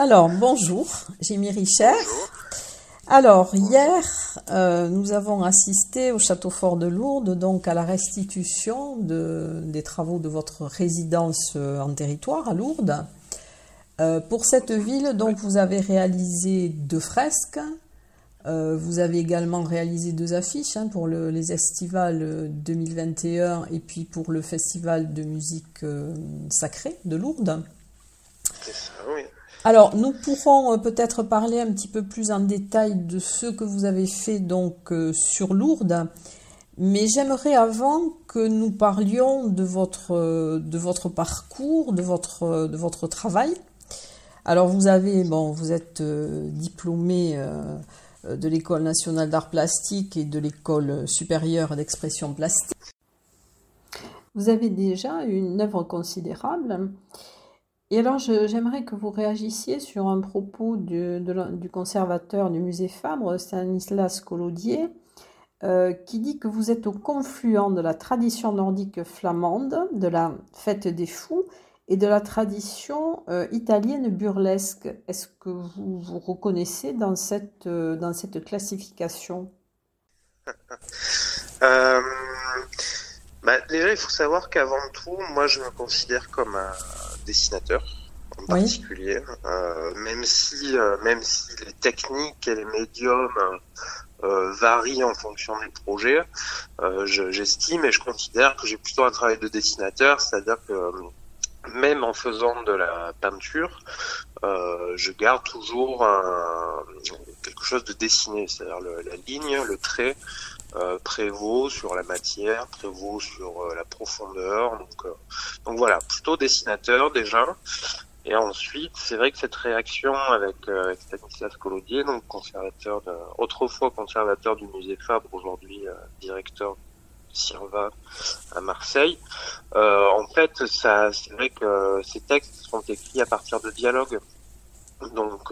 Alors, bonjour, Jimmy Richard. Alors, hier, euh, nous avons assisté au Château Fort de Lourdes, donc à la restitution de, des travaux de votre résidence euh, en territoire à Lourdes. Euh, pour cette ville, donc, vous avez réalisé deux fresques. vous avez également réalisé deux affiches hein, pour le, les estivales 2021 et puis pour le festival de musique sacrée de Lourdes. C'est ça, oui. Alors, nous pourrons euh, peut-être parler un petit peu plus en détail de ce que vous avez fait donc euh, sur Lourdes, mais j'aimerais avant que nous parlions de votre, euh, parcours, de votre, de votre travail. Alors, vous avez, bon, vous êtes diplômé de l'École nationale d'art plastique et de l'École supérieure d'expression plastique. Vous avez déjà une œuvre considérable. Et alors, j'aimerais que vous réagissiez sur un propos du, conservateur du musée Fabre, Stanislas Collodier, euh, qui dit que vous êtes au confluent de la tradition nordique flamande, de la fête des fous et de la tradition euh, italienne burlesque. Est-ce que vous vous reconnaissez dans cette, euh, dans cette classification? Bah, Déjà, il faut savoir qu'avant tout, moi, je me considère comme un dessinateur en particulier, euh, même si euh, même si les techniques et les médiums euh, varient en fonction des projets, j'estime et je considère que j'ai plutôt un travail de dessinateur, c'est-à-dire que même en faisant de la peinture, je garde toujours quelque chose de dessiné, c'est-à-dire la ligne, le trait, euh, prévaut sur la matière, prévaut sur euh, la profondeur. Donc, euh, donc voilà, plutôt dessinateur déjà. Et ensuite, c'est vrai que cette réaction avec, Stanislas Collodier, donc conservateur, de, autrefois conservateur du musée Fabre, aujourd'hui directeur Sirva à Marseille. en fait, c'est vrai que ces textes sont écrits à partir de dialogues. Donc,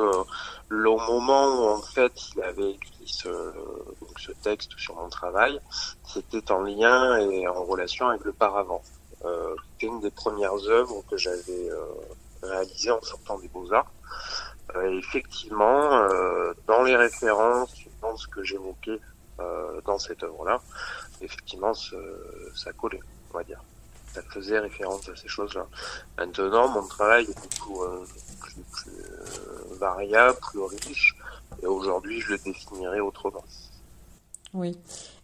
le moment où en fait il avait écrit ce, ce texte sur mon travail, c'était en lien et en relation avec le paravent. Euh, c'était une des premières œuvres que j'avais euh, réalisées en sortant des beaux-arts. Euh, effectivement, euh, dans les références, dans ce que j'évoquais euh, dans cette œuvre-là, effectivement, ça collait, on va dire. Ça faisait référence à ces choses-là. Maintenant, mon travail est beaucoup plus, plus variable, plus riche, et aujourd'hui, je le définirai autrement. Oui.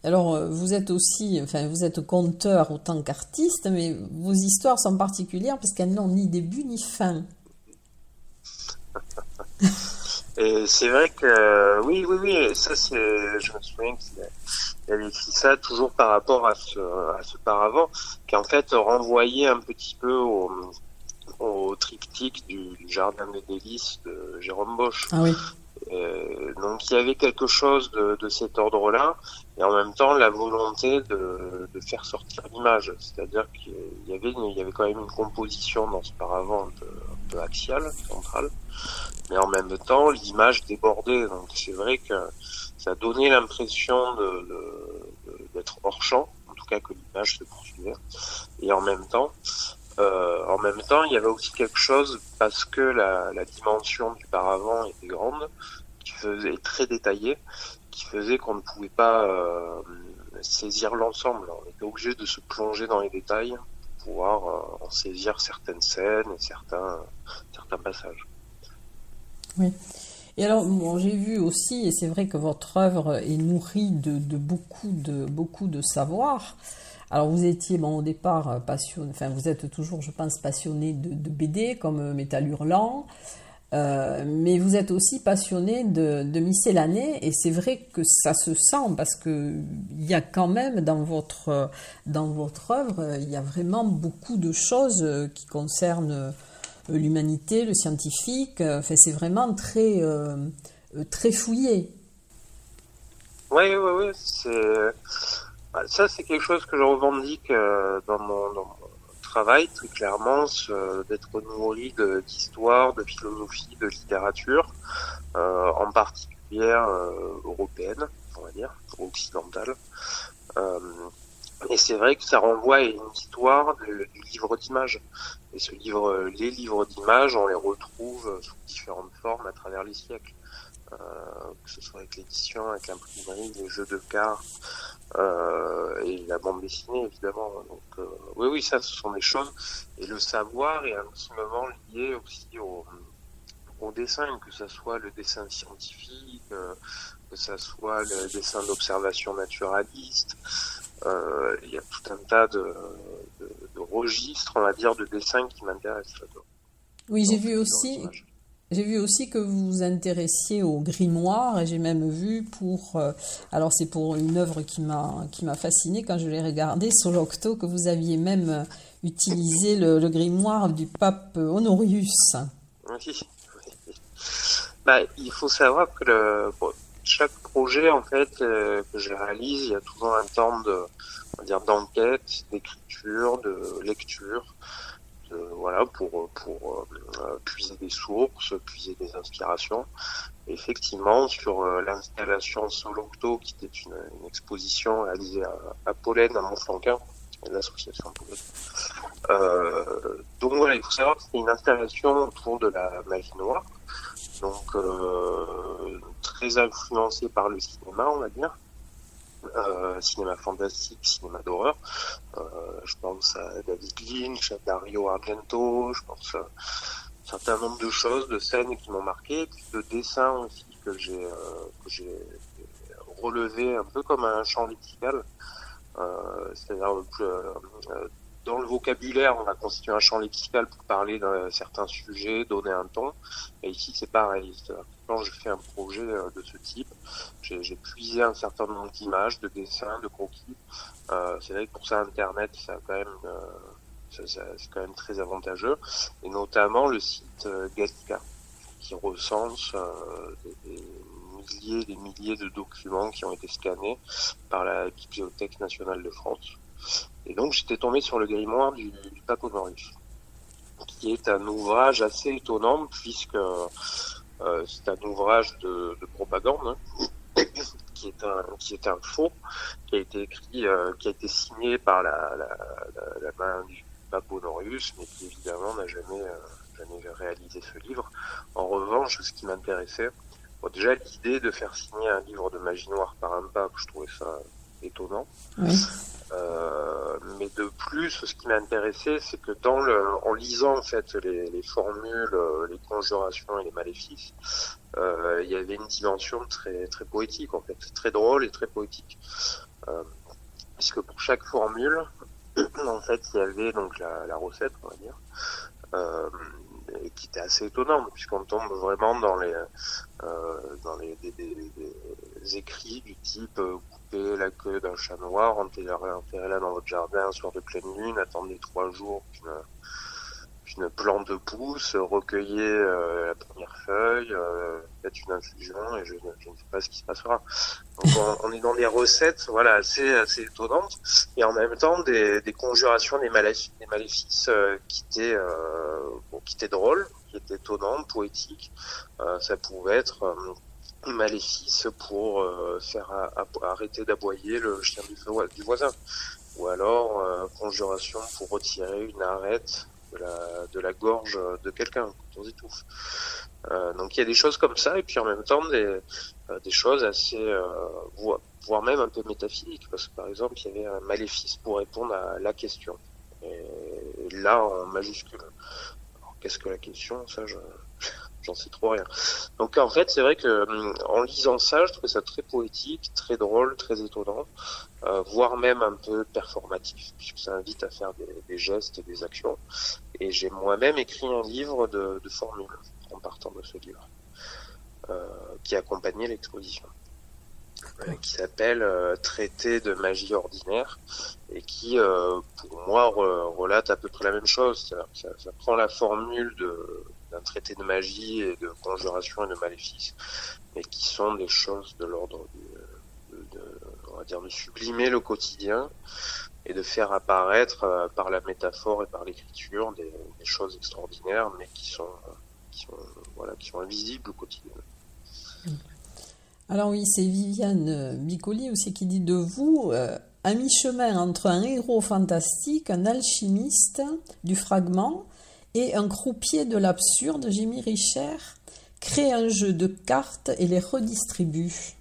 Alors, euh, vous êtes aussi, enfin, vous êtes conteur autant qu'artiste, mais vos histoires sont particulières parce qu'elles n'ont ni début ni fin. Et c'est vrai que, oui, oui, oui, ça c'est, je me souviens qu'il avait écrit ça toujours par rapport à ce, à ce paravent, qui en fait renvoyait un petit peu au, au triptyque du, Jardin des délices de Jérôme Bosch. Ah oui. donc il y avait quelque chose de, de cet ordre-là, et en même temps la volonté de, de faire sortir l'image, c'est-à-dire qu'il y avait il y avait quand même une composition dans ce paravent un peu, un peu axiale, centrale, mais en même temps l'image débordait. Donc c'est vrai que ça donnait l'impression de, d'être hors champ, en tout cas que l'image se poursuivait, et en même temps euh, en même temps, il y avait aussi quelque chose parce que la, la dimension du paravent était grande, qui faisait très détaillée, qui faisait qu'on ne pouvait pas euh, saisir l'ensemble. On était obligé de se plonger dans les détails pour pouvoir euh, en saisir certaines scènes et certains certains passages. Oui. Et alors, bon, j'ai vu aussi, et c'est vrai que votre œuvre est nourrie de, beaucoup de beaucoup de savoir. Alors vous étiez bon, au départ euh, passionné, enfin vous êtes toujours, je pense, passionné de, BD comme euh, Métal Hurlant, euh, mais vous êtes aussi passionné de, de miscellanée et c'est vrai que ça se sent parce que il y a quand même dans votre dans votre œuvre, il y a vraiment beaucoup de choses qui concernent l'humanité, le scientifique. Enfin, c'est vraiment très très fouillé. Oui, oui, oui. Bah, ça, c'est quelque chose que je revendique euh, dans, mon, travail, très clairement, d'être nourri d'histoire, de, philosophie, de littérature, euh, en particulier euh, européenne, on va dire, occidentale. Euh, et c'est vrai que ça renvoie à une histoire du livre d'images. Et ce livre, les livres d'images, on les retrouve sous différentes formes à travers les siècles. Euh, que ce soit avec l'édition, avec l'imprimerie, les jeux de cartes euh, et la bande dessinée évidemment. Donc euh, oui, oui, ça, ce sont des choses. Et le savoir est intimement lié aussi au, au dessin, que ce soit le dessin scientifique, que ce soit le dessin d'observation naturaliste. Il y a tout un tas de, de, de, registres, on va dire, de dessins qui m'intéressent. Oui, j'ai vu aussi. J'ai vu aussi que vous vous intéressiez au grimoire et j'ai même vu pour euh, alors c'est pour une œuvre qui m'a qui m'a fasciné quand je l'ai regardé sur l'octo que vous aviez même euh, utilisé le, grimoire du pape Honorius. Oui. Bah, il faut savoir que le, chaque projet en fait euh, que je réalise, il y a toujours un temps de dire d'enquête, d'écriture, de lecture voilà, pour, pour euh, puiser des sources, puiser des inspirations. effectivement, sur euh, l'installation Solocto, qui était une, exposition réalisée à, à Pollen, à Montflanquin, l'association Pollen. Euh, donc voilà, il faut savoir que c'est une installation autour de la magie noire, donc euh, très influencée par le cinéma, on va dire. Euh, cinéma fantastique, cinéma d'horreur. Euh, je pense à David Lynch, à Dario Argento, je pense à un certain nombre de choses, de scènes qui m'ont marqué, de dessins aussi que j'ai euh, j'ai relevé un peu comme un champ lexical. C'est-à-dire dans le vocabulaire, on va constituer un champ lexical pour parler d'un certain sujet, donner un ton. Et ici, c'est pareil. Quand je fais un projet euh, de ce type, j'ai puisé un certain nombre d'images, de dessins, de croquis. Euh, c'est vrai que pour ça, Internet, ça quand même, euh, c'est quand même très avantageux. Et notamment le site euh, qui recense euh, des, milliers, des milliers de documents qui ont été scannés par la Bibliothèque nationale de France. Et donc j'étais tombé sur le grimoire du, du pape Honorius, qui est un ouvrage assez étonnant puisque euh, c'est un ouvrage de, de propagande hein, qui est un qui un faux qui a été écrit, euh, qui a été signé par la, la, main du pape Honorius, mais qui évidemment n'a jamais euh, jamais réalisé ce livre. En revanche, ce qui m'intéressait, déjà l'idée de faire signer un livre de magie noire par un pape, je trouvais ça étonnant. Oui. Euh, mais de plus, ce qui m'a intéressé, c'est que dans le, en lisant en fait les, les formules, euh, les conjurations et les maléfices, euh, il y avait une dimension très très poétique en fait, très drôle et très poétique, euh, puisque pour chaque formule, en fait, il y avait donc la, la recette, on va dire, euh, qui était assez étonnante puisqu'on tombe vraiment dans les euh, dans les des, écrits du type euh, couper la queue d'un chat noir, enterrer-la dans votre jardin un soir de pleine lune, attendez trois jours, une plante de pousse, recueillez la première feuille, faites une infusion et je, je, ne sais pas ce qui se passera. Donc on, est dans des recettes voilà assez assez étonnantes et en même temps des, des conjurations des maléfices, des maléfices qui étaient bon, qui étaient drôles, qui étaient étonnantes, poétiques. ça pouvait être maléfice pour euh, faire arrêter d'aboyer le chien du, voisin. Ou alors euh, conjuration pour retirer une arête de la, de la gorge de quelqu'un quand on étouffe. Euh, donc il y a des choses comme ça et puis en même temps des, des choses assez voire même un peu métaphysiques parce que par exemple il y avait un maléfice pour répondre à la question et là en majuscule. Qu'est-ce que la question? Ça, je, j'en sais trop rien. Donc en fait, c'est vrai que hum, en lisant ça, je trouvais ça très poétique, très drôle, très étonnant, euh, voire même un peu performatif, puisque ça invite à faire des, des gestes et des actions. Et j'ai moi-même écrit un livre de, de, formules en partant de ce livre, euh, qui accompagnait l'exposition. Euh, qui s'appelle euh, Traité de magie ordinaire et qui, pour moi, relate à peu près la même chose. Ça, ça prend la formule de, d'un traité de magie et de conjuration et de maléfice, mais qui sont des choses de l'ordre de, on va dire, de sublimer le quotidien et de faire apparaître euh, par la métaphore et par l'écriture des, choses extraordinaires, mais qui sont, qui sont, voilà, qui sont invisibles au quotidien. Alors oui, c'est Viviane Bicoli aussi qui dit de vous, euh, un mi-chemin entre un héros fantastique, un alchimiste du fragment, et un croupier de l'absurde, Jimmy Richer, crée un jeu de cartes et les redistribue.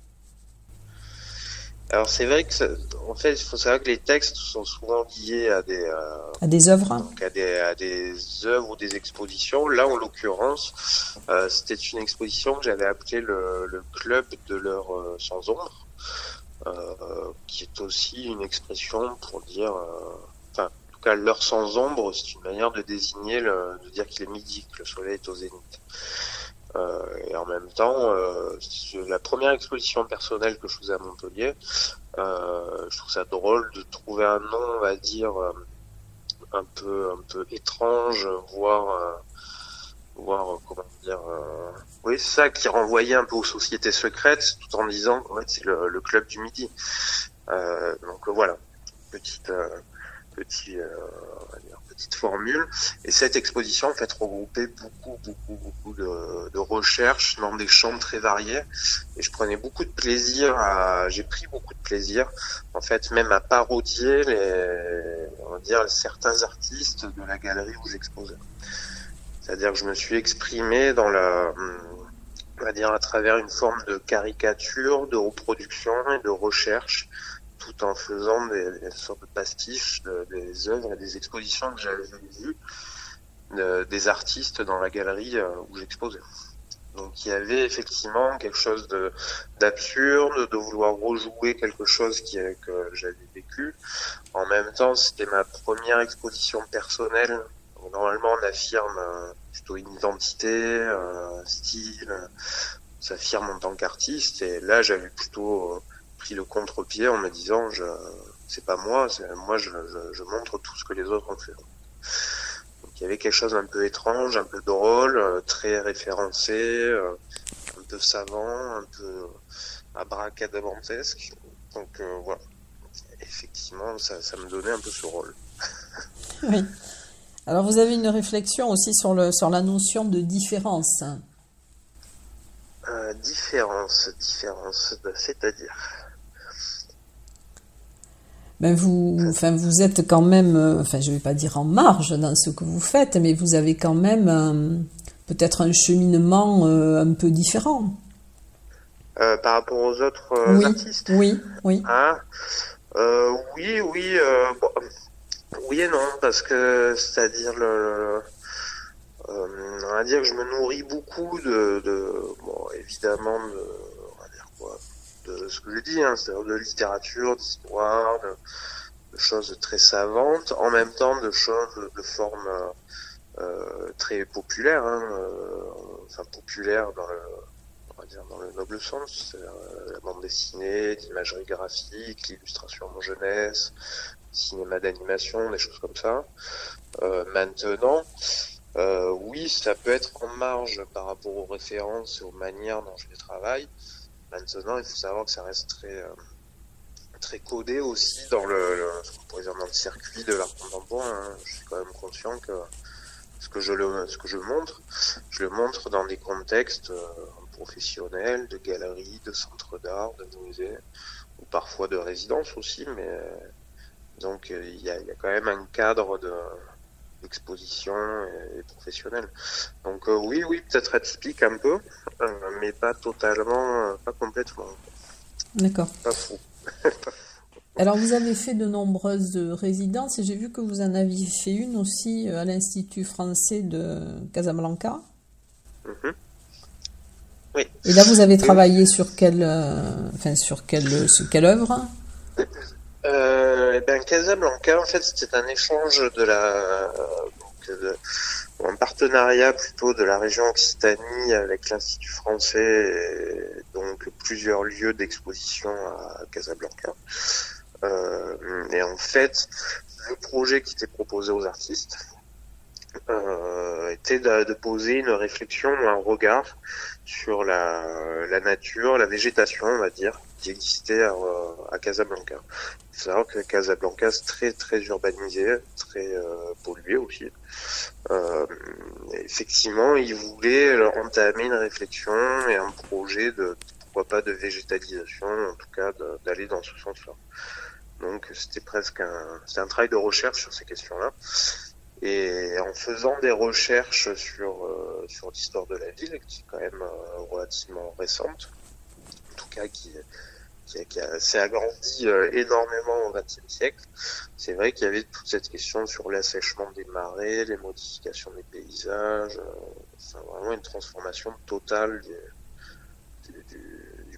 Alors c'est vrai que, en fait, il faut savoir que les textes sont souvent liés à des euh, à des œuvres, à des à des œuvres ou des expositions. Là, en l'occurrence, euh, c'était une exposition que j'avais appelée le, le, club de l'heure euh, sans ombre, qui est aussi une expression pour dire, enfin, cas, l'heure sans ombre, c'est une manière de désigner, le, de dire qu'il est midi, que le soleil est au zénith. Euh, et en même temps, euh, la première exposition personnelle que je faisais à Montpellier, euh, je trouve ça drôle de trouver un nom, on va dire, euh, un peu, un peu étrange, voire, euh, voire comment dire, oui, ça qui renvoyait un peu aux sociétés secrètes, tout en disant qu'en fait c'est le, le, club du midi. donc voilà, petite petit, euh, petite formule. Et cette exposition, en fait, regroupait beaucoup, beaucoup, beaucoup de, de, recherches dans des champs très variés. Et je prenais beaucoup de plaisir à, j'ai pris beaucoup de plaisir, en fait, même à parodier les, on va dire, certains artistes de la galerie où j'exposais. C'est-à-dire que je me suis exprimé dans la, on va dire, à travers une forme de caricature, de reproduction et de recherche tout en faisant des, sortes de pastiches des œuvres et des expositions que j'avais vues des artistes dans la galerie euh, où j'exposais. Donc il y avait effectivement quelque chose d'absurde, de, vouloir rejouer quelque chose qui, que j'avais vécu. En même temps, c'était ma première exposition personnelle. Normalement, on affirme euh, plutôt une identité, un style, on s'affirme en tant qu'artiste. Et là, j'avais plutôt euh, pris le contre-pied en me disant je c'est pas moi, moi je, je, montre tout ce que les autres ont fait. Donc il y avait quelque chose un peu étrange, un peu drôle, euh, très référencé, euh, un peu savant, un peu abracadabantesque. Donc euh, voilà. Effectivement, ça, ça me donnait un peu ce rôle. oui. Alors vous avez une réflexion aussi sur, le, sur la notion de différence. différence, différence, c'est-à-dire? Ben vous, enfin, vous êtes quand même, euh, enfin, je vais pas dire en marge dans ce que vous faites, mais vous avez quand même peut-être un cheminement euh, un peu différent. Euh, par rapport aux autres oui, artistes Oui, oui. Ah, oui, oui, oui et non, parce que c'est-à-dire le, on va dire que je me nourris beaucoup de, de bon, évidemment de, on va dire quoi, de ce que je dis, hein, c'est-à-dire de littérature, d'histoire, de, choses très savantes, en même temps de choses de forme euh, très populaire, hein, euh, enfin populaire dans le, on va dire dans le noble sens, euh, la bande dessinée, l'imagerie graphique, l'illustration en jeunesse, cinéma d'animation, des choses comme ça. Euh, maintenant, Euh, oui, ça peut être en marge par rapport aux références et aux manières dont je les travaille. Maintenant, il faut savoir que ça reste très, euh, très codé aussi dans le, circuit de l'art contemporain. Hein. Je suis quand même conscient que ce que je le, ce que je montre, je le montre dans des contextes euh, professionnels, de galeries, de centres d'art, de musées, ou parfois de résidences aussi, mais donc il y a, quand même un cadre de exposition et, professionnelle. Donc euh, oui, oui, peut-être atypique un peu, euh, mais pas totalement, euh, pas complètement. D'accord. Pas fou. Alors vous avez fait de nombreuses résidences et j'ai vu que vous en aviez fait une aussi à l'Institut français de Casablanca. Mhm. Oui. Et là vous avez travaillé sur quelle, enfin sur quelle, sur quelle œuvre? Euh, eh ben Casablanca, en fait, c'était un échange de la, un partenariat plutôt de la région Occitanie avec l'Institut français, et donc plusieurs lieux d'exposition à Casablanca. Euh, et en fait, le projet qui était proposé aux artistes euh, était de, poser une réflexion, un regard sur la nature, la végétation, on va dire, qui existait à, à Casablanca. Il faut savoir que Casablanca c'est très très urbanisé, très euh, pollué aussi. Euh, effectivement, ils voulaient entamer une réflexion et un projet de pourquoi pas de végétalisation, en tout cas d'aller dans ce sens-là. Donc c'était presque un, un travail de recherche sur ces questions-là. Et en faisant des recherches sur euh, sur l'histoire de la ville, qui est quand même euh, relativement récente, en tout cas qui qui, s'est agrandi euh, énormément au XXe siècle. C'est vrai qu'il y avait toute cette question sur l'assèchement des marais, les modifications des paysages, euh, vraiment une transformation totale du,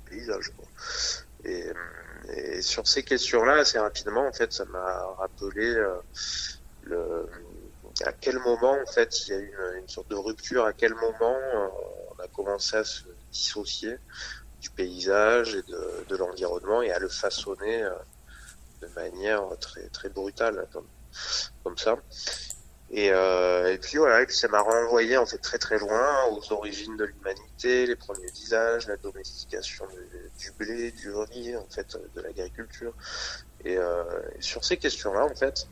paysage. Et, sur ces questions-là, assez rapidement, en fait, ça m'a rappelé euh, à quel moment, en fait, il y a eu une sorte de rupture, à quel moment on a commencé à se dissocier du paysage et de, de l'environnement et à le façonner euh, de manière très très brutale comme, comme ça. Et, euh, et puis voilà, ça m'a renvoyé en fait très très loin aux origines de l'humanité, les premiers visages, la domestication du, blé, du riz, en fait, de l'agriculture. Et, euh, et, sur ces questions-là, en fait,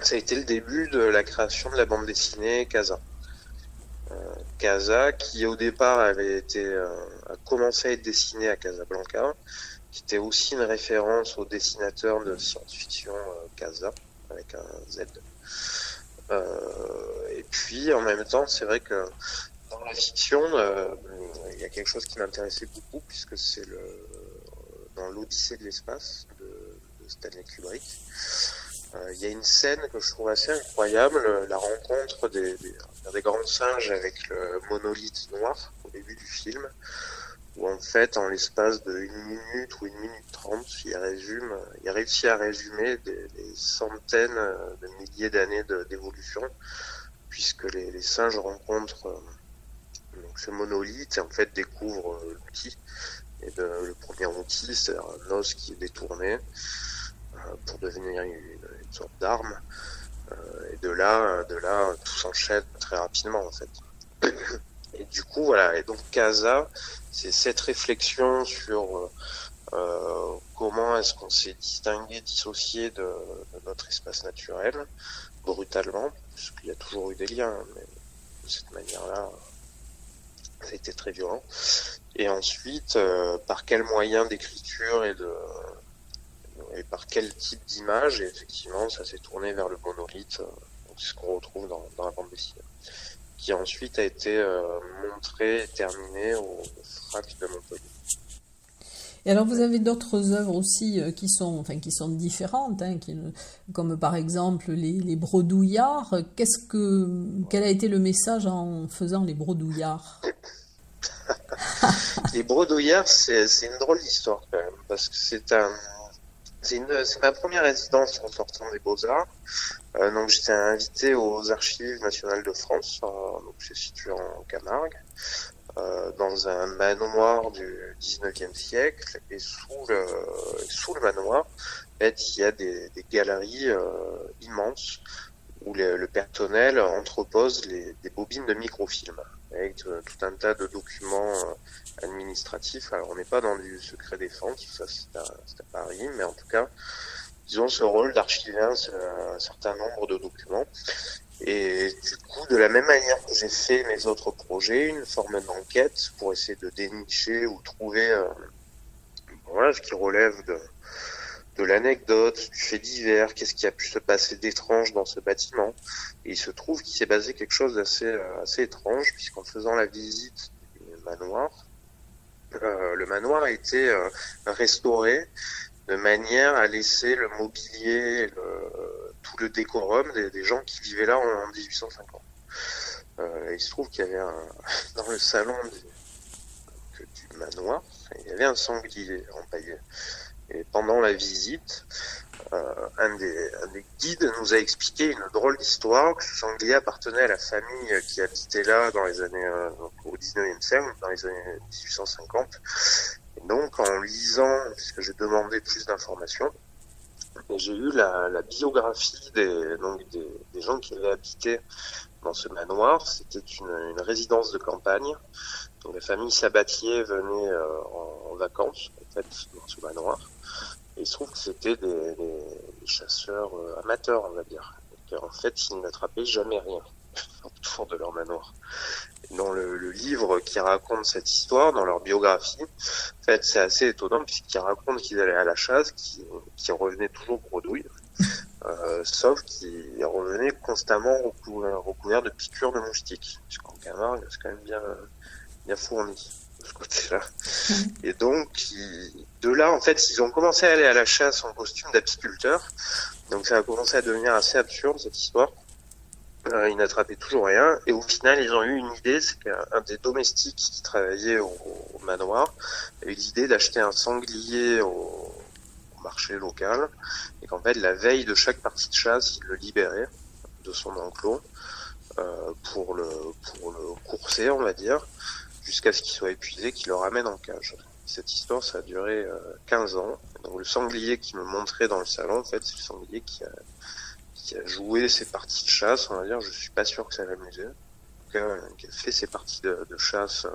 ça a été le début de la création de la bande dessinée Casa. Casa, qui au départ avait été euh, a commencé à être dessiné à Casablanca, qui était aussi une référence au dessinateur de science-fiction euh, Casa avec un Z. Euh, et puis en même temps, c'est vrai que dans la fiction, euh, il y a quelque chose qui m'intéressait beaucoup puisque c'est le dans l'Odyssée de l'espace de Stanley Kubrick. Euh, il y a une scène que je trouve assez incroyable, la rencontre des, des, des, grands singes avec le monolithe noir au début du film, où en fait, en l'espace de une minute ou une minute trente, il résume, il réussit à résumer des, centaines de milliers d'années d'évolution, puisque les, singes rencontrent euh, donc ce monolithe et en fait découvrent l'outil. Et de, le premier outil, c'est un os qui est détourné pour devenir une, une sorte d'arme. Euh, et de là, de là, tout s'enchaîne très rapidement en fait. Et du coup, voilà. Et donc Casa, c'est cette réflexion sur euh, comment est-ce qu'on s'est distingué, dissocié de, notre espace naturel, brutalement, parce qu'il y a toujours eu des liens, mais de cette manière-là, ça a été très violent. Et ensuite, euh, par quel moyen d'écriture et de et par quel type d'image. Et effectivement, ça s'est tourné vers le monolithe, c'est ce qu'on retrouve dans, dans, la bande dessinée, qui ensuite a été euh, montré et terminé au FRAC de Montpellier. Et alors vous avez d'autres œuvres aussi euh, qui sont, enfin, qui sont différentes, hein, qui, comme par exemple les, les brodouillards. Qu'est-ce que, quel a été le message en faisant les brodouillards Les brodouillards, c'est une drôle d'histoire quand même, parce que c'est un, c'est ma première résidence en sortant des Beaux-Arts. Euh, donc j'étais invité aux Archives nationales de France, euh, donc c'est situé en Camargue, euh, dans un manoir du 19e siècle. Et sous le, sous le manoir, en il y a des, des galeries euh, immenses où le personnel entrepose les, des bobines de microfilm avec tout un tas de documents administratifs. Alors on n'est pas dans du secret défense, ça c'est à, à, Paris, mais en tout cas ils ont ce rôle d'archiver un, un, certain nombre de documents. Et du coup, de la même manière que j'ai fait mes autres projets, une forme d'enquête pour essayer de dénicher ou trouver euh, voilà, ce qui relève de, de l'anecdote, du fait divers, qu'est-ce qui a pu se passer d'étrange dans ce bâtiment. Et il se trouve qu'il s'est basé quelque chose d'assez euh, assez étrange, puisqu'en faisant la visite du manoir, euh, le manoir a été euh, restauré de manière à laisser le mobilier, tout le décorum des, gens qui vivaient là en, 1850. Euh, il se trouve qu'il y avait un, dans le salon du, du, manoir, il y avait un sanglier empaillé. Et pendant la visite, euh, un, des, un, des, guides nous a expliqué une drôle d'histoire que ce sanglier appartenait à la famille qui habitait là dans les années euh, au 19e siècle, dans les années 1850. Et donc, en lisant, puisque j'ai demandé plus d'informations, j'ai eu la, la, biographie des, donc des, des, gens qui avaient habité dans ce manoir. C'était une, une, résidence de campagne. La famille Sabatier venait euh, en, vacances fait dans ce manoir. Et il se trouve que c'était des, des, chasseurs euh, amateurs, on va dire. Et en fait, ils n'attrapaient jamais rien autour de leur manoir. Dans le, le, livre qui raconte cette histoire, dans leur biographie, en fait, c'est assez étonnant puisqu'ils racontent qu'ils allaient à la chasse, qu'ils qu revenaient toujours bredouilles, euh, sauf qu'ils revenaient constamment recouverts, recouverts de piqûres de moustiques. Puisqu'en Camargue, c'est quand même bien, bien fourni de ce côté-là. Et donc, ils, de là, en fait, ils ont commencé à aller à la chasse en costume d'apiculteur. Donc ça a commencé à devenir assez absurde cette histoire. Euh, ils n'attrapaient toujours rien. Et au final, ils ont eu une idée, c'est qu'un des domestiques qui travaillait au, au manoir a eu l'idée d'acheter un sanglier au, au, marché local. Et qu'en fait, la veille de chaque partie de chasse, il le libérait de son enclos euh, pour, le, pour le courser, on va dire, jusqu'à ce qu'il soit épuisé, qu'il le ramène en cage. Cette histoire, ça a duré euh, 15 ans. Donc le sanglier qui me montrait dans le salon, en fait, c'est le sanglier qui a joué ses parties de chasse, on va dire, je suis pas sûr que ça l'amusait. Qui a fait ses parties de, chasse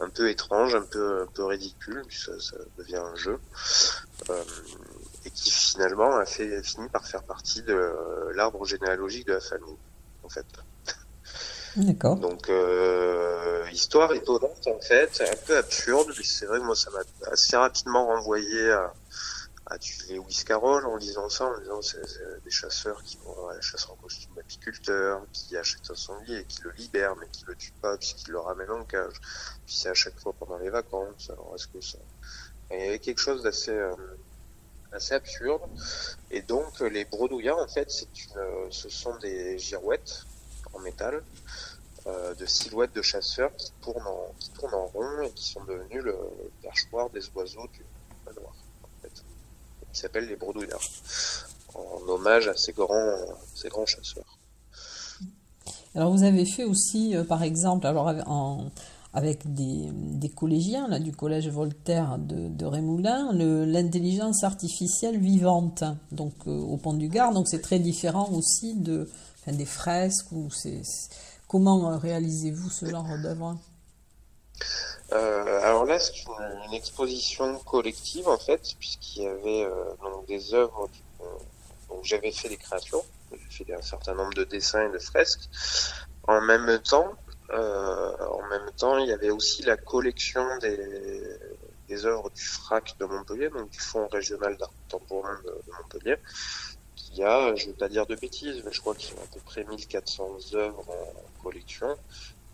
un peu étranges, un peu, un peu ridicules, ça, ça devient un jeu, euh, et qui finalement a fini par faire partie de l'arbre généalogique de la famille, en fait. D'accord. Donc, euh, histoire étonnante, en fait, un peu absurde, c'est vrai que moi, ça m'a assez rapidement renvoyé à, à du Lewis Carroll en lisant ça, en disant c'est des chasseurs qui vont à la chasse en costume d'apiculteur, qui achètent un sanglier et qui le libèrent, mais qui le tuent pas puisqu'ils le ramènent en cage. Puis c'est à chaque fois pendant les vacances. Alors est-ce que ça... Il y avait quelque chose d'assez euh, assez absurde. Et donc les bredouillards, en fait, c'est une, ce sont des girouettes en métal euh, de silhouettes de chasseurs qui tournent en, en rond et qui sont devenus le perchoir des oiseaux du manoir qui s'appelle les bredouillards, en hommage à ces grands, chasseurs. Alors vous avez fait aussi, euh, par exemple, alors en, avec des, des, collégiens du collège Voltaire de, de Rémoulin, l'intelligence artificielle vivante, donc euh, au Pont du Gard. Donc c'est très différent aussi de, des fresques. Ou c'est, comment réalisez-vous ce genre d'œuvre? Euh, alors là, c'est une, exposition collective en fait, puisqu'il y avait euh, donc des œuvres euh, donc j'avais fait des créations, j'ai fait un certain nombre de dessins et de fresques. En même temps, euh, en même temps, il y avait aussi la collection des, œuvres du FRAC de Montpellier, donc du Fonds régional d'art contemporain de, Montpellier, qui a, je ne vais pas dire de bêtises, mais je crois qu'il y a à peu près 1400 œuvres en collection,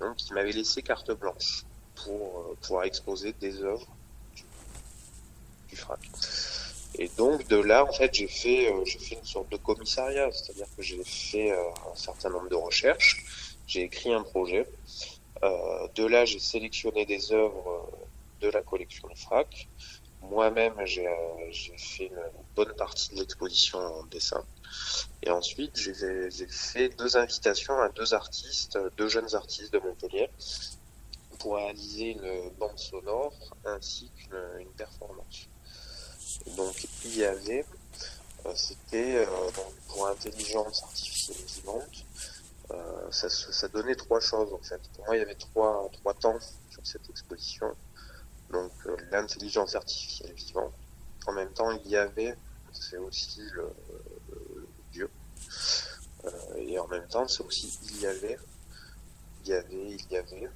donc qui m'avait laissé carte blanche pour euh, pouvoir exposer des œuvres du, du, FRAC. Et donc de là, en fait, j'ai fait, euh, fait une sorte de commissariat, c'est-à-dire que j'ai fait euh, un certain nombre de recherches, j'ai écrit un projet. de là, j'ai sélectionné des œuvres de la collection FRAC. Moi-même, j'ai fait une bonne partie de l'exposition en dessin. Et ensuite, j'ai fait deux invitations à deux artistes, deux jeunes artistes de Montpellier, pour réaliser une bande sonore ainsi qu'une une performance. donc il y avait, euh, c'était euh, pour intelligence artificielle vivante, ça, ça, donnait trois choses. Pour moi, il y avait trois, trois temps sur cette exposition. Donc l'intelligence artificielle vivante. En même temps, il y avait, c'est aussi le, Dieu. et en même temps, c'est aussi il y avait, il y avait, il y avait.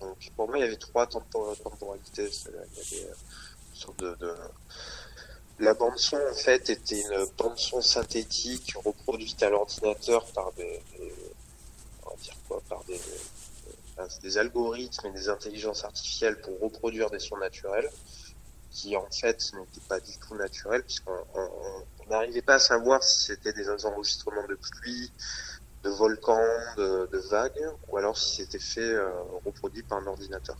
donc pour moi, il y avait trois temporalités. La bande son en fait était une bande son synthétique reproduite à l'ordinateur par des, on va dire quoi, par des, des algorithmes et des intelligences artificielles pour reproduire des sons naturels qui en fait n'étaient pas du tout naturels puisqu'on n'arrivait pas à savoir si c'était des enregistrements de pluie, de volcans, de, vagues, ou alors si c'était fait euh, reproduit par un ordinateur.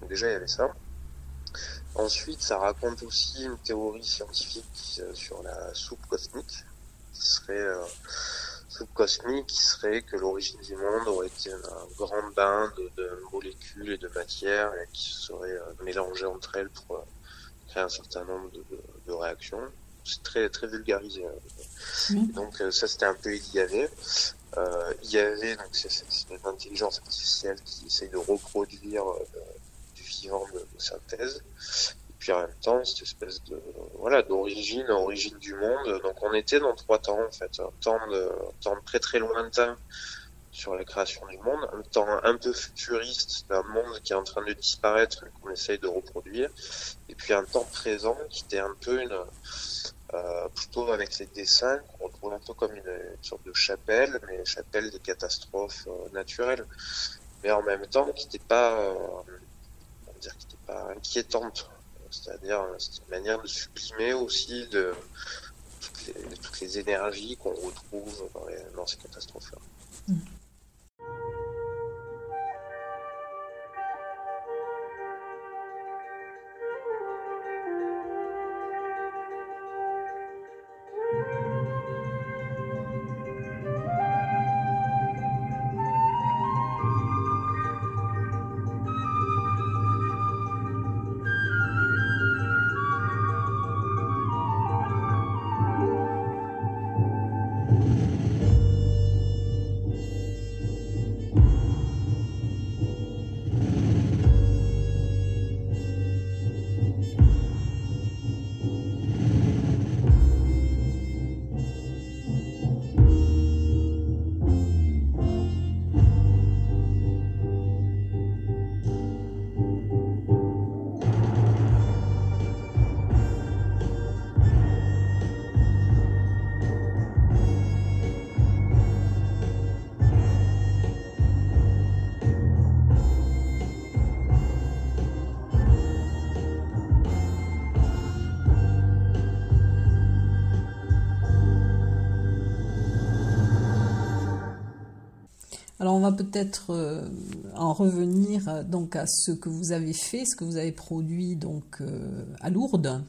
Donc déjà il y avait ça. Ensuite, ça raconte aussi une théorie scientifique euh, sur la soupe cosmique, qui serait euh, cosmique, qui serait que l'origine du monde aurait été un grand bain de, molécules et de matières et qui seraient euh, mélangées entre elles pour créer un certain nombre de, réactions. C'est très très vulgarisé. Hein. Donc ça c'était un peu il y avait. il y avait donc c'est une intelligence artificielle qui essaye de reproduire de, synthèse. En même temps, cette espèce de voilà d'origine, origine du monde. Donc on était dans trois temps en fait, un temps de temps très très lointain sur la création du monde, un temps un peu futuriste d'un monde qui est en train de disparaître qu'on essaye de reproduire, et puis un temps présent qui était un peu une euh, plutôt avec ces dessins qu'on retrouve un peu comme une, sorte de chapelle, mais chapelle des catastrophes euh, naturelles, mais en même temps qui n'était pas euh, dire qui n'était pas inquiétante. C'est-à-dire, c'est une manière de sublimer aussi toutes les, énergies qu'on retrouve dans, ces catastrophes-là. Mm. Va peut-être euh, en revenir euh, donc à ce que vous avez fait, ce que vous avez produit donc euh, à Lourdes.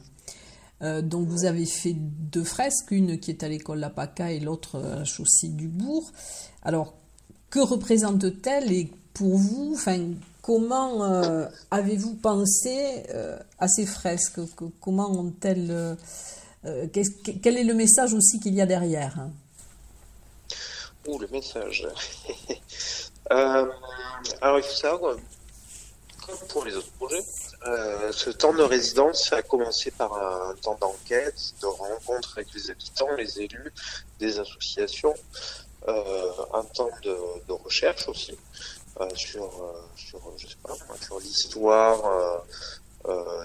donc vous avez fait deux fresques, une qui est à l'école La Paca et l'autre à la chaussée du Bourg. Alors que représente-t-elle et pour vous, enfin comment avez-vous pensé à ces fresques? Comment ont-elles quel est le message aussi qu'il y a derrière? Le message. Euh, alors, il faut savoir, comme pour les autres projets, euh, ce temps de résidence a commencé par un temps d'enquête, de rencontre avec les habitants, les élus, des associations, euh, un temps de, recherche aussi sur, sur, sur l'histoire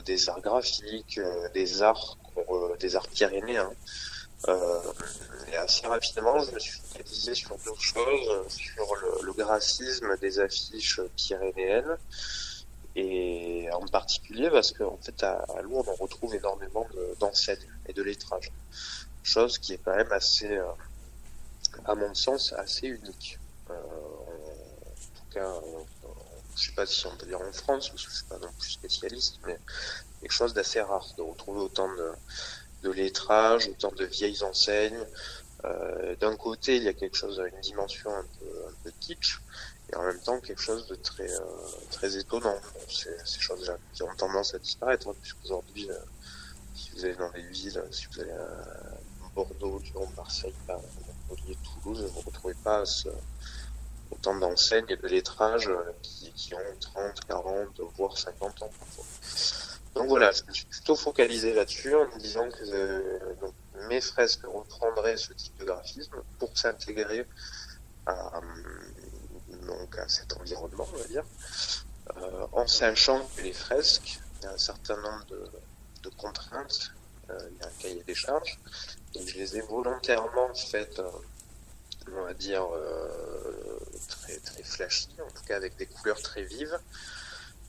des arts graphiques, des arts, des arts pyrénéens. Et assez rapidement, je me suis focalisé sur deux choses, sur le, le graphisme des affiches pyrénéennes, et en particulier parce qu'en fait à, Lourdes on retrouve énormément d'enseignes et de lettrage, chose qui est quand même assez, euh, à mon sens, assez unique. Euh, en tout cas, je sais pas si on peut dire en France, parce que je suis pas non plus spécialiste, mais quelque chose d'assez rare de retrouver autant de, de lettrage, autant de vieilles enseignes, euh, d'un côté, il y a quelque chose, une dimension un peu, kitsch, et en même temps quelque chose de très, euh, très étonnant. c'est ces choses-là qui ont tendance à disparaître, hein, puisqu'aujourd'hui, euh, si vous allez dans les villes, si vous allez à Bordeaux, Lyon, Marseille, Montpellier, Toulouse, vous ne retrouvez pas autant d'enseignes et de lettrages qui, qui, ont 30, 40, voire 50 ans parfois. Donc voilà, je me suis plutôt focalisé là-dessus en me disant que mes fresques reprendraient ce type de graphisme pour s'intégrer à, donc à cet environnement, on va dire, euh, en sachant que les fresques, il y a un certain nombre de, de contraintes, euh, il y a un cahier des charges, et je les ai volontairement faites, euh, on va dire, euh, très, très flashy, en tout cas avec des couleurs très vives,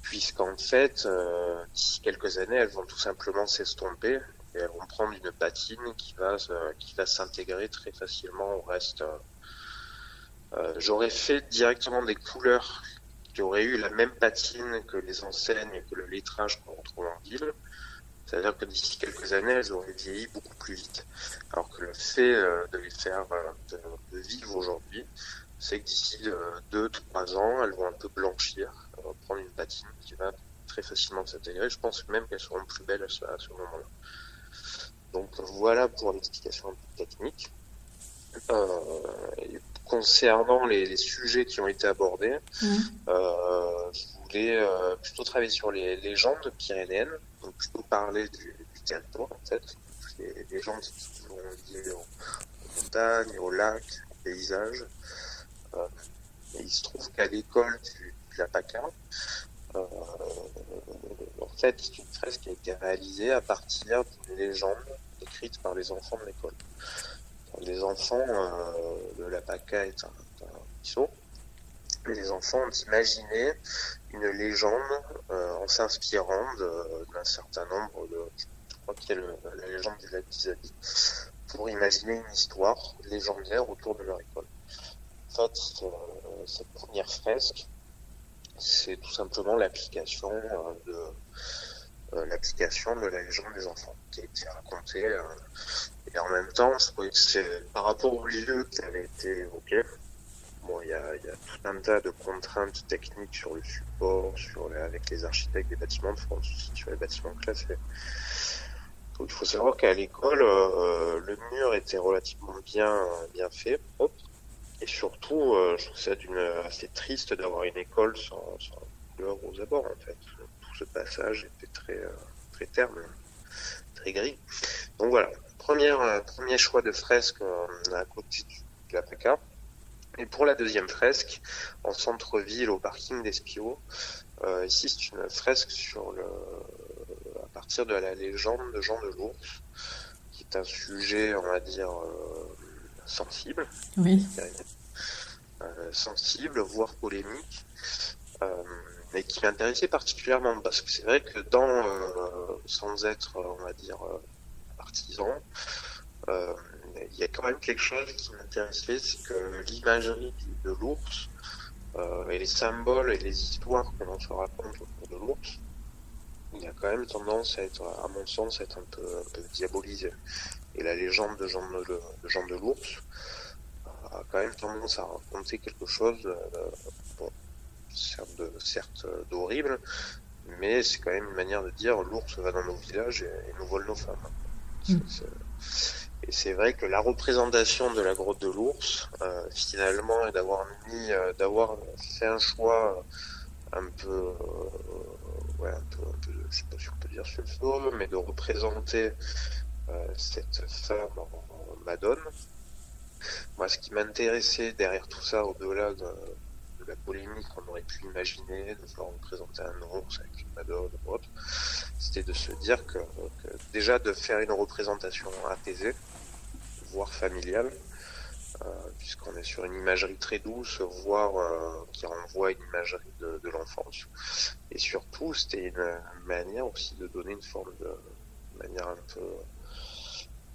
puisqu'en fait, euh, d'ici quelques années, elles vont tout simplement s'estomper et elles vont prendre une patine qui va, qui va s'intégrer très facilement au reste. Euh, J'aurais fait directement des couleurs qui auraient eu la même patine que les enseignes et que le lettrage qu'on retrouve en ville. C'est-à-dire que d'ici quelques années, elles auraient vieilli beaucoup plus vite. Alors que le fait euh, de les faire euh, vivre aujourd'hui, c'est que d'ici 2-3 ans, elles vont un peu blanchir, prendre une patine qui va très facilement s'intégrer. Je pense même qu'elles seront plus belles à ce, moment-là. Donc voilà pour l'explication un peu technique. Euh, concernant les, les, sujets qui ont été abordés, mmh. euh, je voulais euh, plutôt travailler sur les légendes pyrénéennes, donc plutôt parler du, du territoire en fait, les légendes qui sont liées aux, aux montagnes, aux lacs, aux paysages. Et il se trouve qu'à l'école du, de la PACA, euh, en fait, c'est une fresque qui a été réalisée à partir d'une légende écrite par les enfants de l'école. Les enfants euh, de la PACA est un, ruisseau, les enfants ont imaginé une légende euh, en s'inspirant d'un certain nombre de, je crois qu'il y a la légende du lac pour imaginer une histoire légendaire autour de leur école. En fait, cette première fresque, c'est tout simplement l'application euh, de euh, l'application de la légende des enfants qui a été racontée euh, et en même temps c'est par rapport au lieu qui avait été évoqué bon il y a, il y a tout un tas de contraintes techniques sur le support sur les, avec les architectes des bâtiments de France sur les bâtiments classés. Donc il faut savoir qu'à l'école euh, le mur était relativement bien bien fait et surtout euh, je trouve ça d'une assez triste d'avoir une école sans, sans couleur aux abords en fait ce passage était très, euh, très terne, très gris. Donc voilà, euh, premier choix de fresque euh, à côté de la PACA. Et pour la deuxième fresque, en centre-ville, au parking d'Espio, euh, ici c'est une fresque sur le, à partir de la légende de Jean de l'Ours, qui est un sujet, on va dire, euh, sensible. Oui. Euh, sensible, voire polémique. Euh, mais qui m'intéressait particulièrement parce que c'est vrai que dans, euh, sans être, on va dire, euh, partisan, euh, il y a quand même quelque chose qui m'intéressait, c'est que l'imagerie de l'ours et les symboles et les histoires que l'on se raconte autour de l'ours, il a quand même tendance à être, à mon sens, à être un peu, un peu diabolisé. Et la légende de Jean de, de, Jean de l'ours a quand même tendance à raconter quelque chose bon, certes, de, certes d'horrible, mais c'est quand même une manière de dire l'ours va dans nos villages et, et nous vole nos femmes. Mmh. Et c'est vrai que la représentation de la grotte de l'ours, euh, finalement, est d'avoir mis, euh, d'avoir fait un choix un peu, euh, peu, un peu, je sais pas si on peut dire sulfureux, mais de représenter cette femme en, Madone. Moi, ce qui m'intéressait derrière tout ça, au-delà de, de la polémique qu'on aurait pu imaginer, de vouloir représenter un ours avec une madone ou autre, c'était de se dire que, que, déjà de faire une représentation apaisée, voire familiale, euh, puisqu'on est sur une imagerie très douce, voire euh, qui renvoie à une imagerie de, de l'enfance. Et surtout, c'était une manière aussi de donner une forme de, manière un peu,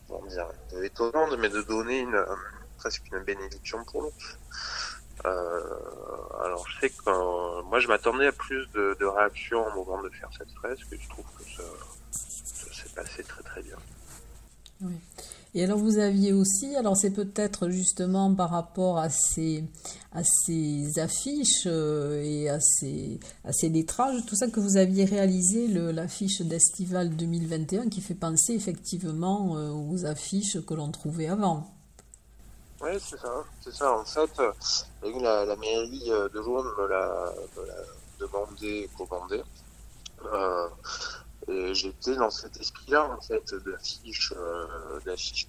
comment dire, un peu étonnante, mais de donner une, presque une bénédiction pour l'ours. Euh, alors je sais que euh, moi je m'attendais à plus de, de, réactions au moment de faire cette fresque et je trouve que ça, ça s'est passé très très bien. Oui. Et alors vous aviez aussi, alors c'est peut-être justement par rapport à ces, à ces affiches euh, et à ces, à ces lettrages, tout ça que vous aviez réalisé l'affiche d'Estival 2021 qui fait penser effectivement euh, aux affiches que l'on trouvait avant. Oui, c'est ça. C'est ça. En fait, la, la mairie de Louvain me l'a demandé, commandé. Euh, et j'étais dans cet esprit-là, en fait, de l'affiche, euh,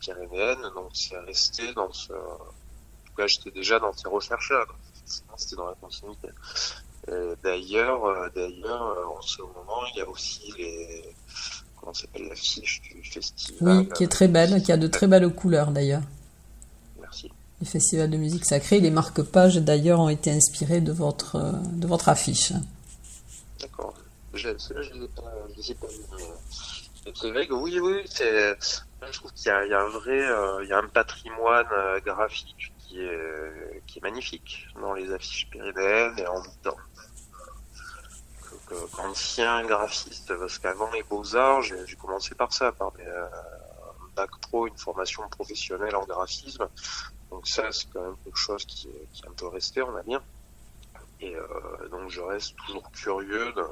pyrénéenne. Donc, c'est resté dans ce, en tout cas, j'étais déjà dans ces recherches-là. C'était dans la continuité. D'ailleurs, euh, d'ailleurs, euh, en ce moment, il y a aussi les, comment s'appelle l'affiche du festival. Oui, qui est très belle, qui a de très belles couleurs d'ailleurs. Merci. Les festivals de musique sacrée, les marque-pages d'ailleurs ont été inspirés de votre, de votre affiche. D'accord. Je, ne les ai pas, que oui, oui, c'est, je trouve qu'il y, y a, un vrai, euh, il y a un patrimoine graphique qui est, qui est magnifique dans les affiches pyrénéennes et en temps ancien graphiste, parce qu'avant les beaux-arts, j'ai commencé par ça, par des, euh, un bac pro, une formation professionnelle en graphisme. Donc ça, c'est quand même quelque chose qui, qui est un peu resté, on va dire. Et euh, donc je reste toujours curieux, de,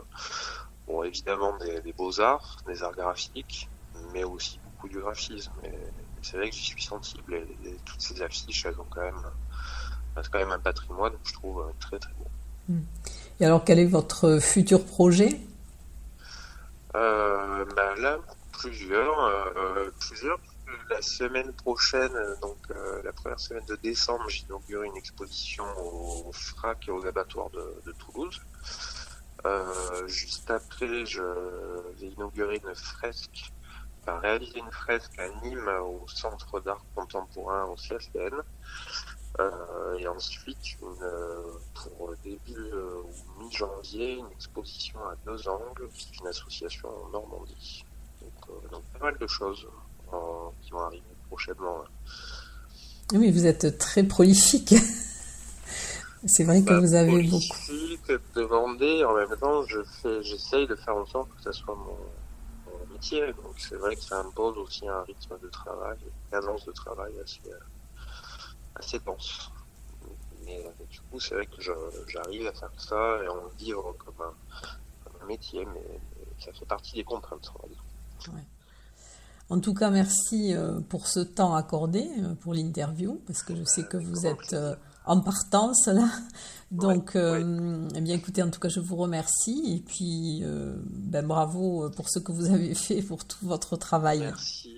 bon, évidemment des, des beaux-arts, des arts graphiques, mais aussi beaucoup du graphisme. Et, c'est vrai que j'y suis sensible. Et, toutes ces affiches, elles ont quand même, c'est quand même un patrimoine, je trouve, très très beau. Mm. Et alors, quel est votre futur projet? Euh, ben Là, plusieurs. Euh, plusieurs. La semaine prochaine, donc euh, la première semaine de décembre, j'inaugure une exposition au FRAC et aux abattoirs de, Toulouse. Euh, juste après, je vais inaugurer une fresque, enfin, réaliser une fresque à Nîmes au Centre d'art contemporain au CSN. Euh, et ensuite, euh, pour début euh, ou mi-janvier, une exposition à deux angles, qui est une association en Normandie. Donc pas mal de choses qui vont arriver prochainement. Oui, vous êtes très prolifique. C'est vrai que bah, vous avez beaucoup. demandé, en même temps, je fais, j'essaye de faire en sorte que ça soit mon, mon métier. Donc c'est vrai que ça impose aussi un rythme de travail, une cadence de travail assez, assez dense. Mais euh, du coup, c'est vrai que j'arrive à faire ça et en vivre comme un, métier, mais, ça fait partie des contraintes, on va dire. En tout cas, merci euh, pour ce temps accordé euh, pour l'interview, parce que je sais que vous êtes en partance là. Donc, eh bien, écoutez, en tout cas, je vous remercie et puis, ben, bravo pour ce que vous avez fait pour tout votre travail. Merci.